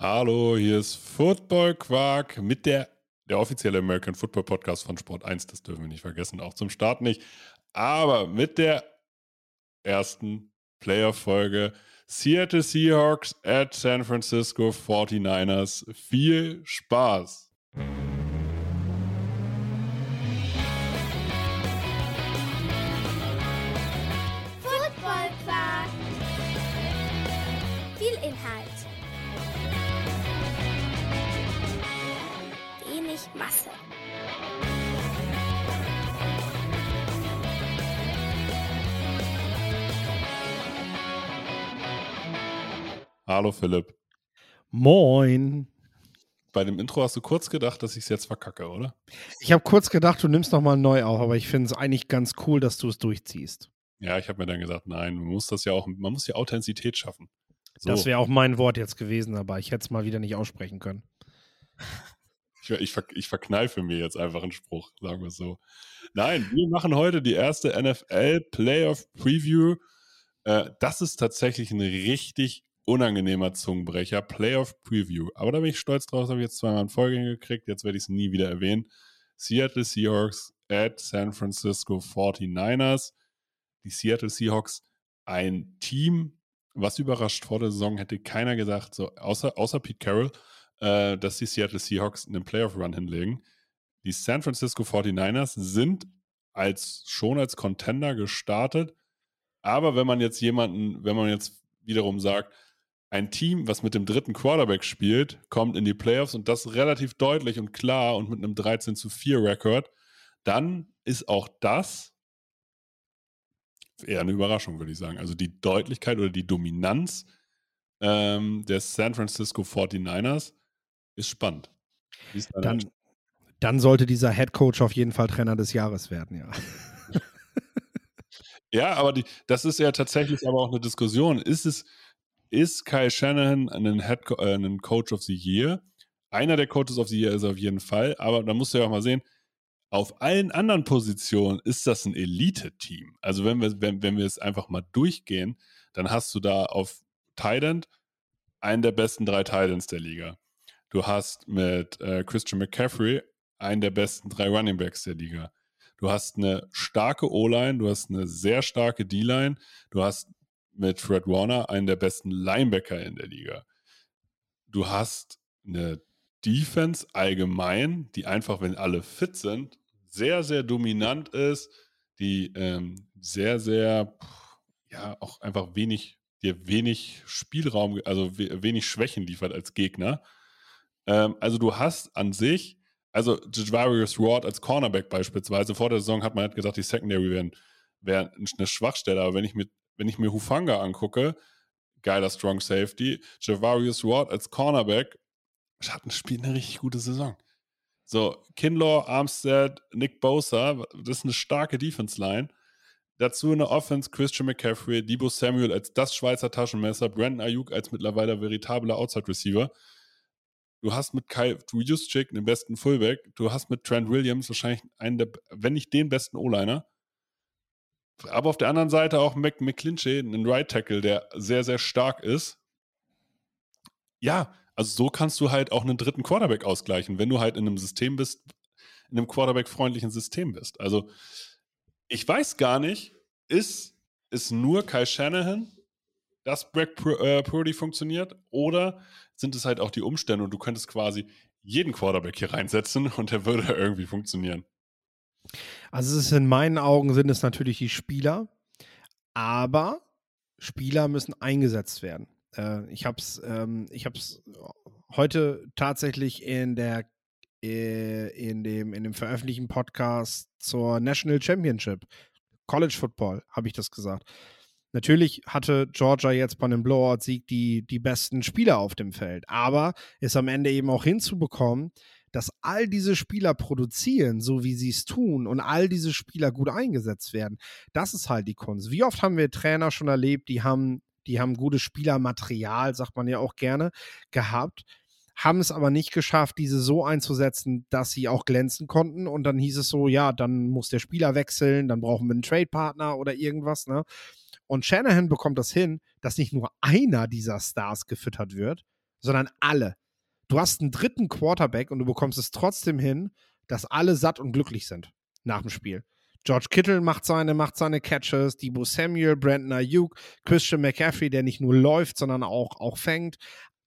Hallo, hier ist Football Quark mit der, der offizielle American Football Podcast von Sport 1. Das dürfen wir nicht vergessen, auch zum Start nicht. Aber mit der ersten Player-Folge Seattle Seahawks at San Francisco 49ers. Viel Spaß! Masse. Hallo Philipp. Moin. Bei dem Intro hast du kurz gedacht, dass ich es jetzt verkacke, oder? Ich habe kurz gedacht, du nimmst nochmal neu auf, aber ich finde es eigentlich ganz cool, dass du es durchziehst. Ja, ich habe mir dann gesagt, nein, man muss das ja auch, man muss die Authentizität schaffen. So. Das wäre auch mein Wort jetzt gewesen, aber ich hätte es mal wieder nicht aussprechen können. Ich, ich, ich verkneife mir jetzt einfach einen Spruch, sagen wir es so. Nein, wir machen heute die erste NFL Playoff Preview. Äh, das ist tatsächlich ein richtig unangenehmer Zungenbrecher. Playoff Preview. Aber da bin ich stolz drauf, habe ich jetzt zweimal in Folge gekriegt. Jetzt werde ich es nie wieder erwähnen. Seattle Seahawks at San Francisco 49ers. Die Seattle Seahawks, ein Team, was überrascht vor der Saison, hätte keiner gesagt, so außer, außer Pete Carroll äh, dass die Seattle Seahawks einen Playoff-Run hinlegen. Die San Francisco 49ers sind als schon als Contender gestartet. Aber wenn man jetzt jemanden, wenn man jetzt wiederum sagt, ein Team, was mit dem dritten Quarterback spielt, kommt in die Playoffs und das relativ deutlich und klar und mit einem 13 zu 4 Rekord, dann ist auch das eher eine Überraschung, würde ich sagen. Also die Deutlichkeit oder die Dominanz ähm, der San Francisco 49ers ist spannend. Ist dann, dann sollte dieser Head Coach auf jeden Fall Trainer des Jahres werden, ja. ja, aber die, das ist ja tatsächlich aber auch eine Diskussion. Ist es, ist Kyle Shanahan ein, Head, äh, ein Coach of the Year? Einer der Coaches of the Year ist auf jeden Fall, aber da musst du ja auch mal sehen, auf allen anderen Positionen ist das ein Elite-Team. Also wenn wir, wenn, wenn wir es einfach mal durchgehen, dann hast du da auf Thailand einen der besten drei Titans der Liga. Du hast mit äh, Christian McCaffrey einen der besten drei Running Backs der Liga. Du hast eine starke O-Line, du hast eine sehr starke D-Line, du hast mit Fred Warner einen der besten Linebacker in der Liga. Du hast eine Defense allgemein, die einfach, wenn alle fit sind, sehr, sehr dominant ist, die ähm, sehr, sehr, ja, auch einfach wenig, dir wenig Spielraum, also wenig Schwächen liefert als Gegner. Ähm, also du hast an sich, also Javarius Ward als Cornerback beispielsweise, vor der Saison hat man halt gesagt, die Secondary wäre wär eine Schwachstelle, aber wenn ich, mit, wenn ich mir Hufanga angucke, geiler Strong Safety, Javarius Ward als Cornerback, Schatten spielt eine richtig gute Saison. So, Kinlaw, Armstead, Nick Bosa, das ist eine starke Defense-Line. Dazu eine Offense, Christian McCaffrey, Debo Samuel als das Schweizer Taschenmesser, Brandon Ayuk als mittlerweile veritabler Outside-Receiver. Du hast mit Kyle Juszczyk den besten Fullback. Du hast mit Trent Williams wahrscheinlich einen der, wenn nicht den besten O-Liner. Aber auf der anderen Seite auch Mac McClinchy, einen Right Tackle, der sehr, sehr stark ist. Ja, also so kannst du halt auch einen dritten Quarterback ausgleichen, wenn du halt in einem System bist, in einem Quarterback-freundlichen System bist. Also ich weiß gar nicht, ist, ist nur Kyle Shanahan, dass Brad äh, Purdy funktioniert oder sind es halt auch die Umstände und du könntest quasi jeden Quarterback hier reinsetzen und der würde irgendwie funktionieren. Also es ist in meinen Augen sind es natürlich die Spieler, aber Spieler müssen eingesetzt werden. Äh, ich habe es ähm, heute tatsächlich in der äh, in dem in dem veröffentlichten Podcast zur National Championship College Football habe ich das gesagt. Natürlich hatte Georgia jetzt bei einem Blowout-Sieg die, die besten Spieler auf dem Feld, aber ist am Ende eben auch hinzubekommen, dass all diese Spieler produzieren, so wie sie es tun, und all diese Spieler gut eingesetzt werden. Das ist halt die Kunst. Wie oft haben wir Trainer schon erlebt, die haben, die haben gutes Spielermaterial, sagt man ja auch gerne, gehabt, haben es aber nicht geschafft, diese so einzusetzen, dass sie auch glänzen konnten. Und dann hieß es so, ja, dann muss der Spieler wechseln, dann brauchen wir einen Trade-Partner oder irgendwas, ne? Und Shanahan bekommt das hin, dass nicht nur einer dieser Stars gefüttert wird, sondern alle. Du hast einen dritten Quarterback und du bekommst es trotzdem hin, dass alle satt und glücklich sind nach dem Spiel. George Kittle macht seine, macht seine Catches, Debo Samuel, Brandon Ayuk, Christian McCaffrey, der nicht nur läuft, sondern auch, auch fängt.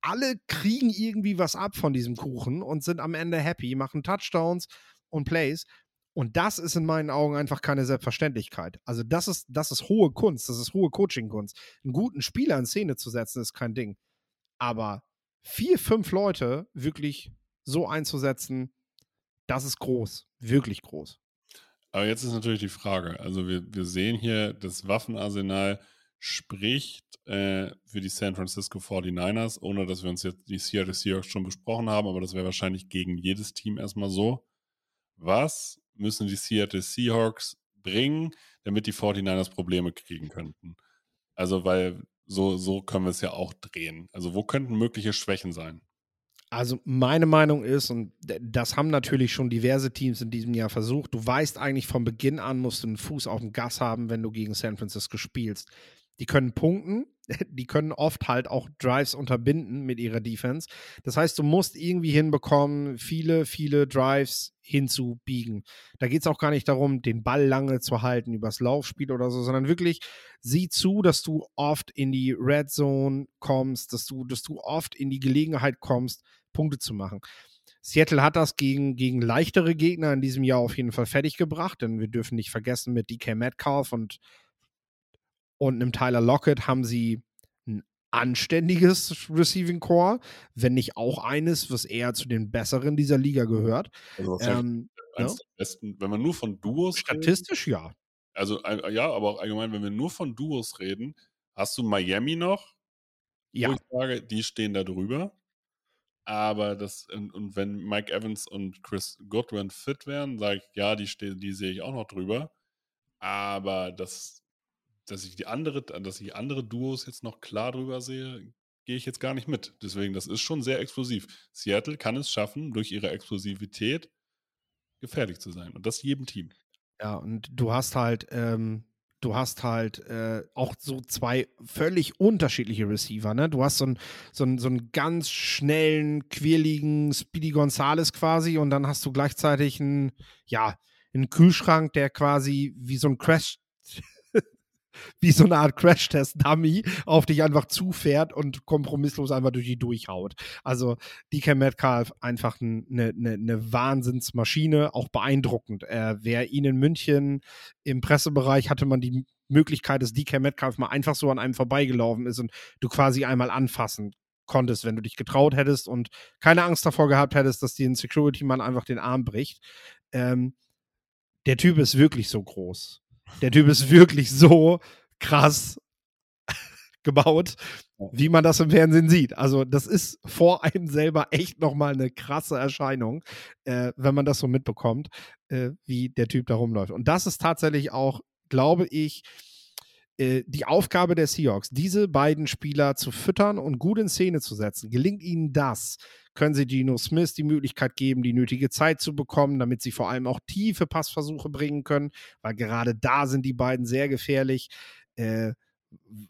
Alle kriegen irgendwie was ab von diesem Kuchen und sind am Ende happy, machen Touchdowns und Plays. Und das ist in meinen Augen einfach keine Selbstverständlichkeit. Also, das ist, das ist hohe Kunst, das ist hohe Coaching-Kunst. Einen guten Spieler in Szene zu setzen, ist kein Ding. Aber vier, fünf Leute wirklich so einzusetzen, das ist groß, wirklich groß. Aber jetzt ist natürlich die Frage, also wir, wir sehen hier, das Waffenarsenal spricht äh, für die San Francisco 49ers, ohne dass wir uns jetzt die Seattle Seahawks schon besprochen haben, aber das wäre wahrscheinlich gegen jedes Team erstmal so. Was müssen die Seattle Seahawks bringen, damit die 49ers Probleme kriegen könnten? Also, weil so, so können wir es ja auch drehen. Also, wo könnten mögliche Schwächen sein? Also meine Meinung ist, und das haben natürlich schon diverse Teams in diesem Jahr versucht, du weißt eigentlich von Beginn an, musst du einen Fuß auf dem Gas haben, wenn du gegen San Francisco spielst. Die können punkten, die können oft halt auch Drives unterbinden mit ihrer Defense. Das heißt, du musst irgendwie hinbekommen, viele, viele Drives hinzubiegen. Da geht es auch gar nicht darum, den Ball lange zu halten übers Laufspiel oder so, sondern wirklich sieh zu, dass du oft in die Red Zone kommst, dass du, dass du oft in die Gelegenheit kommst, Punkte zu machen. Seattle hat das gegen, gegen leichtere Gegner in diesem Jahr auf jeden Fall fertig gebracht, denn wir dürfen nicht vergessen, mit DK Metcalf und und einem Tyler Lockett haben sie ein anständiges Receiving Core, wenn nicht auch eines, was eher zu den besseren dieser Liga gehört. Also ähm, ja? besten, wenn man nur von Duos Statistisch reden, ja. Also ja, aber auch allgemein, wenn wir nur von Duos reden, hast du Miami noch, ja. wo ich sage, die stehen da drüber. Aber das, und, und, wenn Mike Evans und Chris Goodwin fit wären, sage ich, ja, die, die sehe ich auch noch drüber. Aber das dass ich die andere, dass ich andere Duos jetzt noch klar drüber sehe, gehe ich jetzt gar nicht mit. Deswegen, das ist schon sehr explosiv. Seattle kann es schaffen, durch ihre Explosivität gefährlich zu sein. Und das jedem Team. Ja, und du hast halt, ähm, du hast halt äh, auch so zwei völlig unterschiedliche Receiver. Ne? Du hast so einen, so, so ganz schnellen, quirligen Speedy Gonzales quasi und dann hast du gleichzeitig einen, ja, einen Kühlschrank, der quasi wie so ein Crash wie so eine Art Crash-Test-Dummy auf dich einfach zufährt und kompromisslos einfach durch die durchhaut. Also DK Metcalf einfach eine ne, ne Wahnsinnsmaschine, auch beeindruckend. Äh, wer ihn in München im Pressebereich hatte man die Möglichkeit, dass DK Metcalf mal einfach so an einem vorbeigelaufen ist und du quasi einmal anfassen konntest, wenn du dich getraut hättest und keine Angst davor gehabt hättest, dass dir ein Security-Mann einfach den Arm bricht. Ähm, der Typ ist wirklich so groß. Der Typ ist wirklich so krass gebaut, wie man das im Fernsehen sieht. Also das ist vor einem selber echt nochmal eine krasse Erscheinung, äh, wenn man das so mitbekommt, äh, wie der Typ da rumläuft. Und das ist tatsächlich auch, glaube ich, äh, die Aufgabe der Seahawks, diese beiden Spieler zu füttern und gut in Szene zu setzen. Gelingt ihnen das, können sie Geno Smith die Möglichkeit geben, die nötige Zeit zu bekommen, damit sie vor allem auch tiefe Passversuche bringen können, weil gerade da sind die beiden sehr gefährlich. Äh,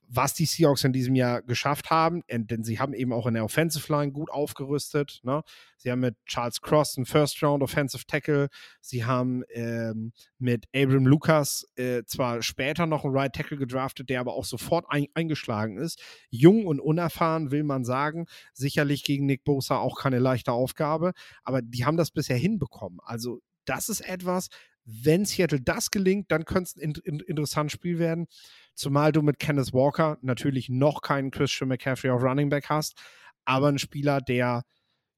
was die Seahawks in diesem Jahr geschafft haben, denn sie haben eben auch in der Offensive Line gut aufgerüstet. Ne? Sie haben mit Charles Cross einen First Round Offensive Tackle. Sie haben ähm, mit Abram Lucas äh, zwar später noch einen Right Tackle gedraftet, der aber auch sofort ein eingeschlagen ist. Jung und unerfahren will man sagen. Sicherlich gegen Nick Bosa auch keine leichte Aufgabe, aber die haben das bisher hinbekommen. Also das ist etwas, wenn Seattle das gelingt, dann könnte es ein in, in, interessantes Spiel werden. Zumal du mit Kenneth Walker natürlich noch keinen Christian McCaffrey auf Running Back hast, aber ein Spieler, der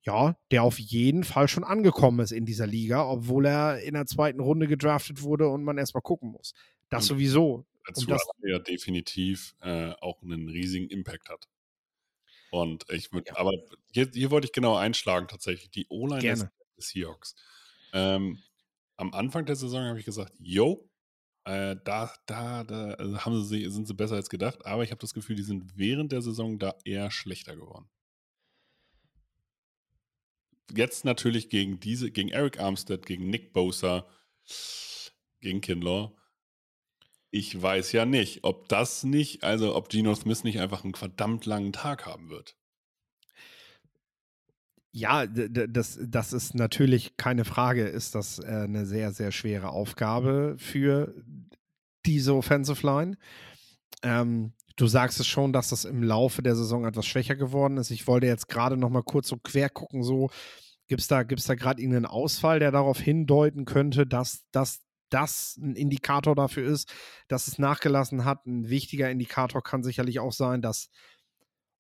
ja, der auf jeden Fall schon angekommen ist in dieser Liga, obwohl er in der zweiten Runde gedraftet wurde und man erstmal gucken muss. Das und sowieso. Dazu das, ja definitiv äh, auch einen riesigen Impact hat. Und ich würde, ja. aber hier, hier, wollte ich genau einschlagen tatsächlich. Die O-Line des Seahawks. Ähm, am Anfang der Saison habe ich gesagt, yo, äh, da, da, da also haben sie, sind sie besser als gedacht, aber ich habe das Gefühl, die sind während der Saison da eher schlechter geworden. Jetzt natürlich gegen diese, gegen Eric Armstead, gegen Nick Bosa, gegen Kinlaw. Ich weiß ja nicht, ob das nicht, also ob Geno Smith nicht einfach einen verdammt langen Tag haben wird. Ja, das, das ist natürlich keine Frage, ist das äh, eine sehr, sehr schwere Aufgabe für diese Offensive Line. Ähm, du sagst es schon, dass das im Laufe der Saison etwas schwächer geworden ist. Ich wollte jetzt gerade noch mal kurz so quer gucken, so gibt es da, gibt's da gerade irgendeinen Ausfall, der darauf hindeuten könnte, dass, dass das ein Indikator dafür ist, dass es nachgelassen hat. Ein wichtiger Indikator kann sicherlich auch sein, dass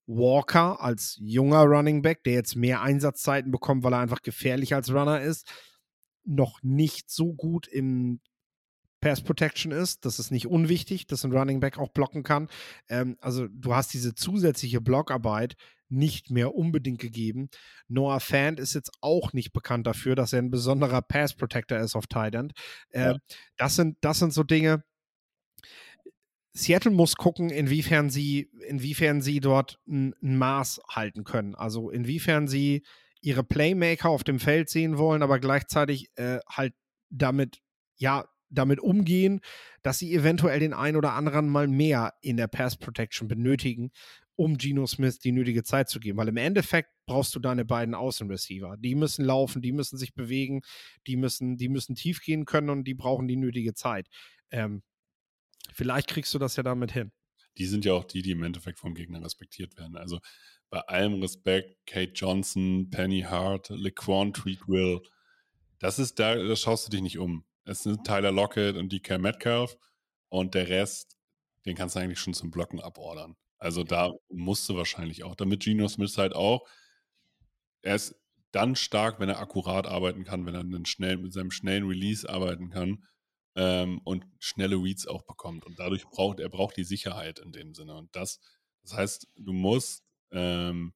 Walker als junger Running Back, der jetzt mehr Einsatzzeiten bekommt, weil er einfach gefährlich als Runner ist, noch nicht so gut im Pass Protection ist. Das ist nicht unwichtig, dass ein Running Back auch blocken kann. Ähm, also du hast diese zusätzliche Blockarbeit nicht mehr unbedingt gegeben. Noah Fant ist jetzt auch nicht bekannt dafür, dass er ein besonderer Pass Protector ist auf Tight End. Äh, ja. das, sind, das sind so Dinge, Seattle muss gucken, inwiefern sie, inwiefern sie dort ein, ein, Maß halten können. Also inwiefern sie ihre Playmaker auf dem Feld sehen wollen, aber gleichzeitig äh, halt damit, ja, damit umgehen, dass sie eventuell den einen oder anderen mal mehr in der Pass Protection benötigen, um Geno Smith die nötige Zeit zu geben. Weil im Endeffekt brauchst du deine beiden Außenreceiver. Die müssen laufen, die müssen sich bewegen, die müssen, die müssen tief gehen können und die brauchen die nötige Zeit. Ähm, Vielleicht kriegst du das ja damit hin. Die sind ja auch die, die im Endeffekt vom Gegner respektiert werden. Also bei allem Respekt, Kate Johnson, Penny Hart, LeQuan Treatwill, das ist da, da schaust du dich nicht um. Es sind Tyler Lockett und DK Metcalf und der Rest, den kannst du eigentlich schon zum Blocken abordern. Also da musst du wahrscheinlich auch, damit Geno Smith halt auch, er ist dann stark, wenn er akkurat arbeiten kann, wenn er schnell, mit seinem schnellen Release arbeiten kann ähm, und schnelle Reads auch bekommt. Und dadurch braucht er braucht die Sicherheit in dem Sinne. Und das, das heißt, du musst ähm,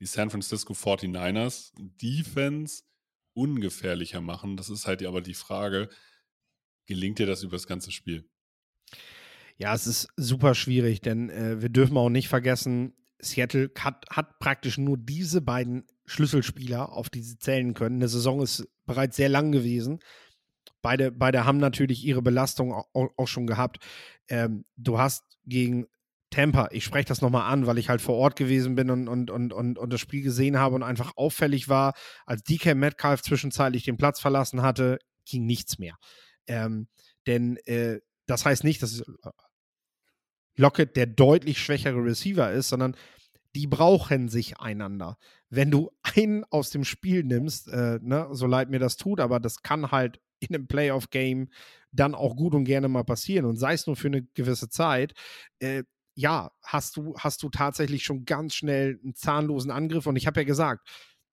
die San Francisco 49ers Defense ungefährlicher machen. Das ist halt aber die Frage, gelingt dir das über das ganze Spiel? Ja, es ist super schwierig, denn äh, wir dürfen auch nicht vergessen, Seattle hat, hat praktisch nur diese beiden Schlüsselspieler, auf die sie zählen können. Eine Saison ist bereits sehr lang gewesen. Beide, beide haben natürlich ihre Belastung auch, auch schon gehabt. Ähm, du hast gegen Tampa, ich spreche das nochmal an, weil ich halt vor Ort gewesen bin und, und, und, und, und das Spiel gesehen habe und einfach auffällig war, als DK Metcalf zwischenzeitlich den Platz verlassen hatte, ging nichts mehr. Ähm, denn äh, das heißt nicht, dass Lockett der deutlich schwächere Receiver ist, sondern die brauchen sich einander. Wenn du einen aus dem Spiel nimmst, äh, ne, so leid mir das tut, aber das kann halt in einem Playoff-Game dann auch gut und gerne mal passieren und sei es nur für eine gewisse Zeit, äh, ja, hast du, hast du tatsächlich schon ganz schnell einen zahnlosen Angriff. Und ich habe ja gesagt,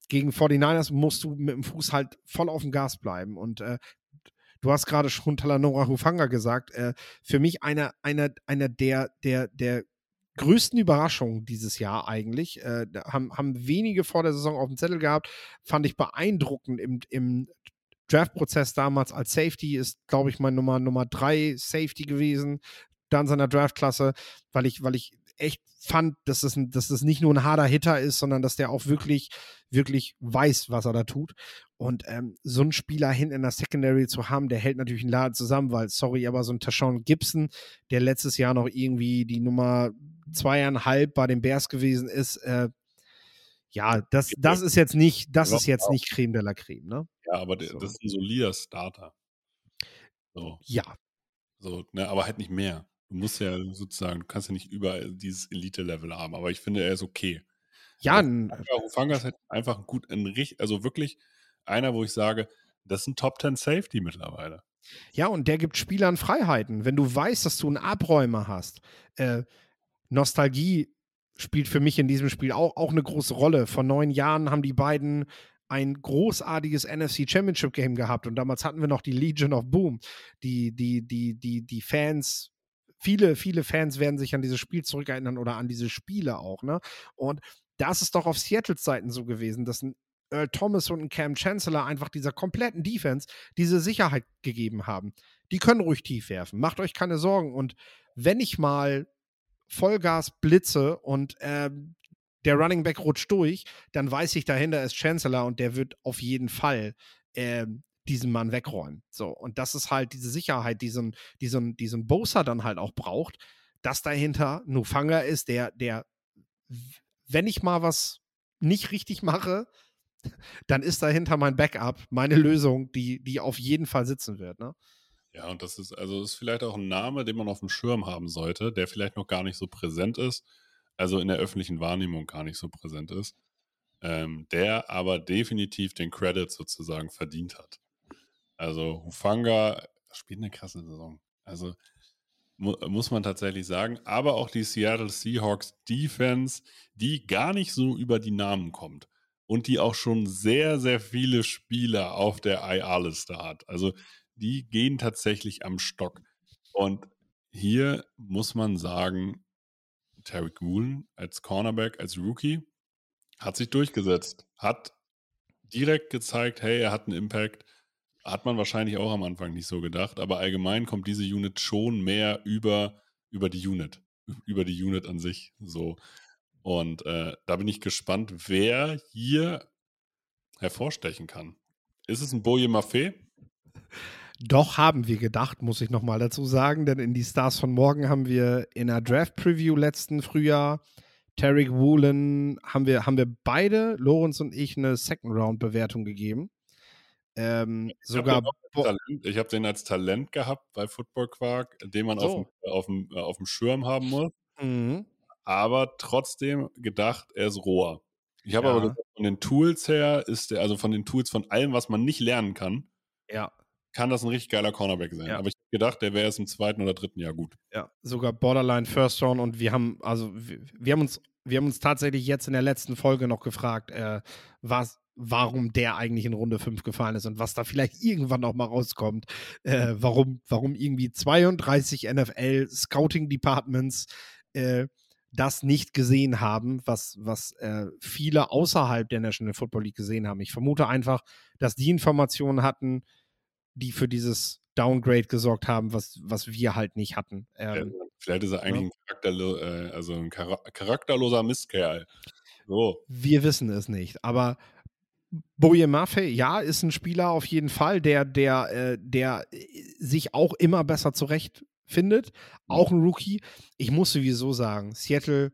gegen 49ers musst du mit dem Fuß halt voll auf dem Gas bleiben. Und äh, du hast gerade schon Talanora Hufanga gesagt, äh, für mich einer, einer, einer der, der, der größten Überraschungen dieses Jahr eigentlich. Äh, haben, haben wenige vor der Saison auf dem Zettel gehabt. Fand ich beeindruckend im, im Draft-Prozess damals als Safety ist, glaube ich, mein Nummer, Nummer drei Safety gewesen, da in seiner Draftklasse, weil ich, weil ich echt fand, dass das, dass das nicht nur ein harter Hitter ist, sondern dass der auch wirklich, wirklich weiß, was er da tut. Und ähm, so einen Spieler hinten in der Secondary zu haben, der hält natürlich einen Laden zusammen, weil, sorry, aber so ein Tashawn Gibson, der letztes Jahr noch irgendwie die Nummer zweieinhalb bei den Bears gewesen ist, äh, ja, das, das ist jetzt nicht, das ist jetzt nicht Creme de la Creme, ne? Ja, aber so. das ist ein solider Starter. So. Ja. So, ne, aber halt nicht mehr. Du musst ja sozusagen, du kannst ja nicht überall dieses Elite-Level haben, aber ich finde, er ist okay. Ja, ein. Hufanga ist halt einfach ein gut, ein, also wirklich einer, wo ich sage, das ist ein Top 10 Safety mittlerweile. Ja, und der gibt Spielern Freiheiten. Wenn du weißt, dass du einen Abräumer hast, äh, Nostalgie spielt für mich in diesem Spiel auch, auch eine große Rolle. Vor neun Jahren haben die beiden ein großartiges NFC Championship Game gehabt und damals hatten wir noch die Legion of Boom. Die, die, die, die, die Fans, viele, viele Fans werden sich an dieses Spiel zurückerinnern oder an diese Spiele auch, ne? Und das ist doch auf Seattles Seiten so gewesen, dass ein Earl Thomas und ein Cam Chancellor einfach dieser kompletten Defense diese Sicherheit gegeben haben. Die können ruhig tief werfen. Macht euch keine Sorgen. Und wenn ich mal Vollgas blitze und ähm, der Running Back rutscht durch, dann weiß ich, dahinter ist Chancellor und der wird auf jeden Fall ähm, diesen Mann wegräumen. So, und das ist halt diese Sicherheit, die so ein, die so ein, die so ein Bosa dann halt auch braucht, dass dahinter Nufanga ist, der, der, wenn ich mal was nicht richtig mache, dann ist dahinter mein Backup, meine Lösung, die, die auf jeden Fall sitzen wird. Ne? Ja, und das ist, also ist vielleicht auch ein Name, den man auf dem Schirm haben sollte, der vielleicht noch gar nicht so präsent ist, also in der öffentlichen Wahrnehmung gar nicht so präsent ist, ähm, der aber definitiv den Credit sozusagen verdient hat. Also Hufanga spielt eine krasse Saison. Also mu muss man tatsächlich sagen. Aber auch die Seattle Seahawks Defense, die gar nicht so über die Namen kommt und die auch schon sehr, sehr viele Spieler auf der IR-Liste hat. Also die gehen tatsächlich am Stock. Und hier muss man sagen, Tarek Woolen als Cornerback, als Rookie, hat sich durchgesetzt, hat direkt gezeigt, hey, er hat einen Impact. Hat man wahrscheinlich auch am Anfang nicht so gedacht, aber allgemein kommt diese Unit schon mehr über, über die Unit, über die Unit an sich. So. Und äh, da bin ich gespannt, wer hier hervorstechen kann. Ist es ein Boje Maffei? Doch haben wir gedacht, muss ich nochmal dazu sagen, denn in die Stars von morgen haben wir in der Draft Preview letzten Frühjahr Tarek Woolen haben wir, haben wir beide, Lorenz und ich, eine Second Round Bewertung gegeben. Ähm, ich sogar. Hab ich habe den als Talent gehabt bei Football Quark, den man so. auf, dem, auf, dem, auf dem Schirm haben muss. Mhm. Aber trotzdem gedacht, er ist roher. Ich habe ja. aber gesagt, von den Tools her ist der, also von den Tools, von allem, was man nicht lernen kann, ja. Kann das ein richtig geiler Cornerback sein. Ja. Aber ich habe gedacht, der wäre erst im zweiten oder dritten Jahr gut. Ja, sogar Borderline First Round und wir haben, also wir, wir haben uns, wir haben uns tatsächlich jetzt in der letzten Folge noch gefragt, äh, was, warum der eigentlich in Runde 5 gefallen ist und was da vielleicht irgendwann noch mal rauskommt. Äh, warum, warum irgendwie 32 NFL Scouting Departments äh, das nicht gesehen haben, was, was äh, viele außerhalb der National Football League gesehen haben. Ich vermute einfach, dass die Informationen hatten, die für dieses Downgrade gesorgt haben, was, was wir halt nicht hatten. Ähm, vielleicht ist er eigentlich ja. ein, charakterlo äh, also ein charakterloser Mistkerl. So. Wir wissen es nicht, aber Boje Maffei, ja, ist ein Spieler auf jeden Fall, der, der, äh, der äh, sich auch immer besser zurechtfindet. Auch ein Rookie. Ich muss sowieso sagen, Seattle,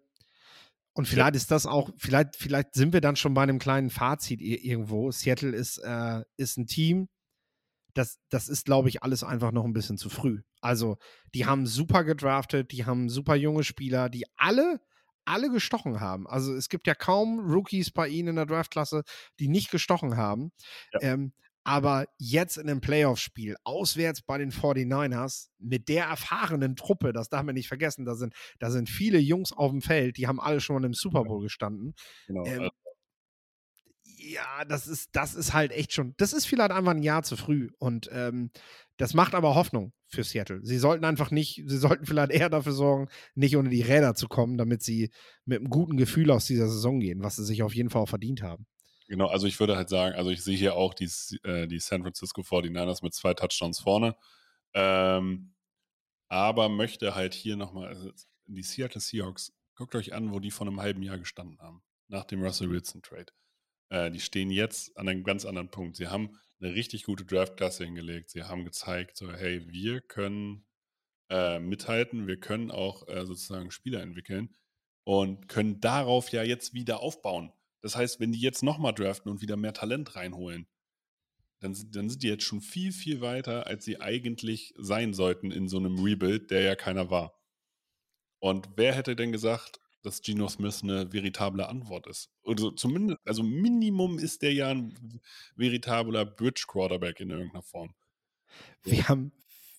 und vielleicht ja. ist das auch, vielleicht, vielleicht sind wir dann schon bei einem kleinen Fazit irgendwo. Seattle ist, äh, ist ein Team, das, das ist, glaube ich, alles einfach noch ein bisschen zu früh. Also, die haben super gedraftet, die haben super junge Spieler, die alle alle gestochen haben. Also es gibt ja kaum Rookies bei ihnen in der Draftklasse, die nicht gestochen haben. Ja. Ähm, aber jetzt in einem Playoff-Spiel, auswärts bei den 49ers, mit der erfahrenen Truppe, das darf man nicht vergessen, da sind, da sind viele Jungs auf dem Feld, die haben alle schon mal im Super Bowl gestanden. Genau. Ähm, also ja, das ist, das ist halt echt schon, das ist vielleicht einfach ein Jahr zu früh. Und ähm, das macht aber Hoffnung für Seattle. Sie sollten einfach nicht, sie sollten vielleicht eher dafür sorgen, nicht unter die Räder zu kommen, damit sie mit einem guten Gefühl aus dieser Saison gehen, was sie sich auf jeden Fall auch verdient haben. Genau, also ich würde halt sagen, also ich sehe hier auch die, äh, die San Francisco 49ers mit zwei Touchdowns vorne. Ähm, aber möchte halt hier nochmal, also die Seattle Seahawks, guckt euch an, wo die vor einem halben Jahr gestanden haben, nach dem Russell Wilson Trade. Äh, die stehen jetzt an einem ganz anderen Punkt. Sie haben eine richtig gute Draftklasse hingelegt. Sie haben gezeigt, so, hey, wir können äh, mithalten, wir können auch äh, sozusagen Spieler entwickeln und können darauf ja jetzt wieder aufbauen. Das heißt, wenn die jetzt nochmal draften und wieder mehr Talent reinholen, dann, dann sind die jetzt schon viel, viel weiter, als sie eigentlich sein sollten in so einem Rebuild, der ja keiner war. Und wer hätte denn gesagt, dass Geno Smith eine veritable Antwort ist. Also zumindest, also Minimum ist der ja ein veritabler Bridge Quarterback in irgendeiner Form. Wir haben,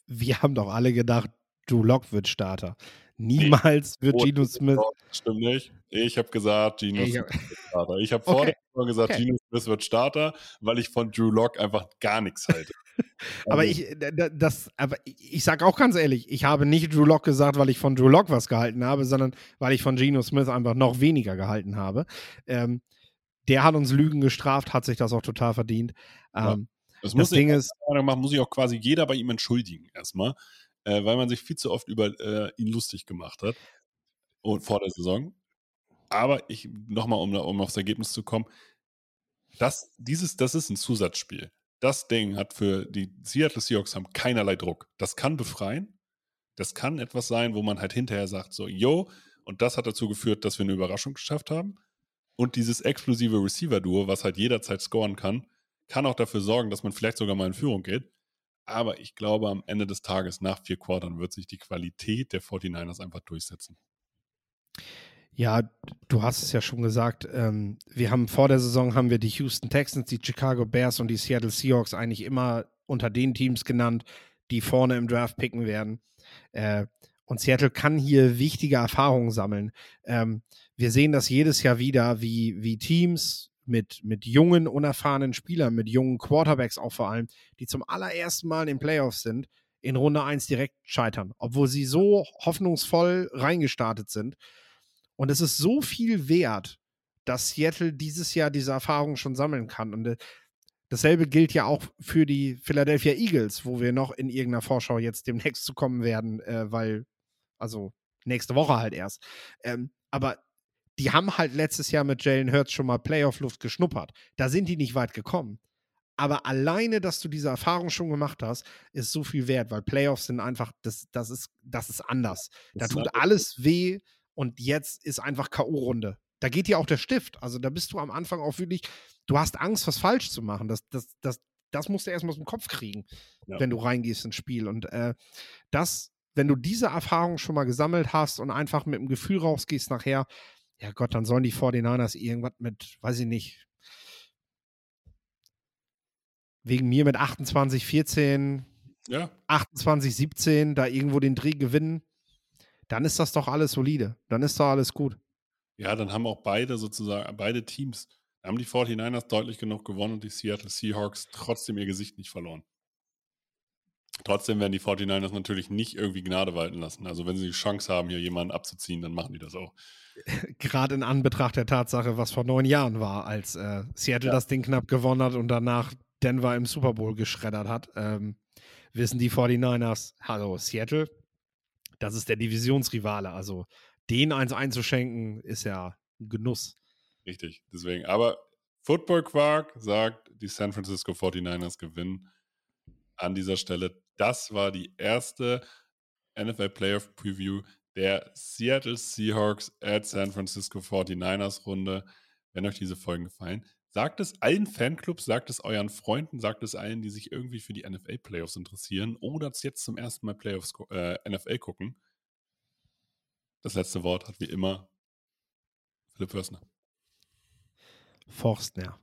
wir haben doch alle gedacht, Drew Lock wird Starter. Niemals nee. wird oh, Geno Smith. Stimmt nicht. Ich habe gesagt, Geno Smith wird Starter. Ich habe okay. Vorher gesagt, okay. Geno Smith wird Starter, weil ich von Drew Lock einfach gar nichts halte. aber also ich, das, aber ich sage auch ganz ehrlich, ich habe nicht Drew Lock gesagt, weil ich von Drew Lock was gehalten habe, sondern weil ich von Geno Smith einfach noch weniger gehalten habe. Ähm, der hat uns Lügen gestraft, hat sich das auch total verdient. Ja. Ähm, das, das Ding ist, machen, muss sich auch quasi jeder bei ihm entschuldigen erstmal, äh, weil man sich viel zu oft über äh, ihn lustig gemacht hat und vor der Saison. Aber ich nochmal, um, um aufs Ergebnis zu kommen, das, dieses, das ist ein Zusatzspiel das Ding hat für die Seattle Seahawks haben keinerlei Druck. Das kann befreien. Das kann etwas sein, wo man halt hinterher sagt, so, yo, und das hat dazu geführt, dass wir eine Überraschung geschafft haben. Und dieses explosive Receiver-Duo, was halt jederzeit scoren kann, kann auch dafür sorgen, dass man vielleicht sogar mal in Führung geht. Aber ich glaube, am Ende des Tages, nach vier Quartern, wird sich die Qualität der 49ers einfach durchsetzen. Ja, du hast es ja schon gesagt. Ähm, wir haben vor der Saison haben wir die Houston Texans, die Chicago Bears und die Seattle Seahawks eigentlich immer unter den Teams genannt, die vorne im Draft picken werden. Äh, und Seattle kann hier wichtige Erfahrungen sammeln. Ähm, wir sehen das jedes Jahr wieder, wie, wie Teams mit, mit jungen, unerfahrenen Spielern, mit jungen Quarterbacks auch vor allem, die zum allerersten Mal in Playoffs sind, in Runde 1 direkt scheitern, obwohl sie so hoffnungsvoll reingestartet sind. Und es ist so viel wert, dass Seattle dieses Jahr diese Erfahrung schon sammeln kann. Und äh, dasselbe gilt ja auch für die Philadelphia Eagles, wo wir noch in irgendeiner Vorschau jetzt demnächst zu kommen werden, äh, weil also nächste Woche halt erst. Ähm, aber die haben halt letztes Jahr mit Jalen Hurts schon mal Playoff-Luft geschnuppert. Da sind die nicht weit gekommen. Aber alleine, dass du diese Erfahrung schon gemacht hast, ist so viel wert, weil Playoffs sind einfach, das, das, ist, das ist anders. Das da tut alles weh und jetzt ist einfach K.O.-Runde. Da geht dir auch der Stift. Also da bist du am Anfang auch wirklich, du hast Angst, was falsch zu machen. Das, das, das, das musst du erstmal aus dem Kopf kriegen, ja. wenn du reingehst ins Spiel. Und äh, das wenn du diese Erfahrung schon mal gesammelt hast und einfach mit dem Gefühl rausgehst nachher, ja Gott, dann sollen die 49ers irgendwas mit, weiß ich nicht, wegen mir mit 28, 14, ja. 28, 17 da irgendwo den Dreh gewinnen, dann ist das doch alles solide. Dann ist doch alles gut. Ja, dann haben auch beide sozusagen, beide Teams, haben die 49ers deutlich genug gewonnen und die Seattle Seahawks trotzdem ihr Gesicht nicht verloren. Trotzdem werden die 49ers natürlich nicht irgendwie Gnade walten lassen. Also wenn sie die Chance haben, hier jemanden abzuziehen, dann machen die das auch. Gerade in Anbetracht der Tatsache, was vor neun Jahren war, als äh, Seattle ja. das Ding knapp gewonnen hat und danach Denver im Super Bowl geschreddert hat, ähm, wissen die 49ers, hallo Seattle, das ist der Divisionsrivale. Also den eins einzuschenken, ist ja ein Genuss. Richtig, deswegen. Aber Football Quark sagt, die San Francisco 49ers gewinnen an dieser Stelle. Das war die erste NFL Playoff Preview der Seattle Seahawks at San Francisco 49ers Runde. Wenn euch diese Folgen gefallen, sagt es allen Fanclubs, sagt es euren Freunden, sagt es allen, die sich irgendwie für die NFL Playoffs interessieren oder jetzt zum ersten Mal Playoffs äh, NFL gucken. Das letzte Wort hat wie immer Philipp Wörsner. Forstner.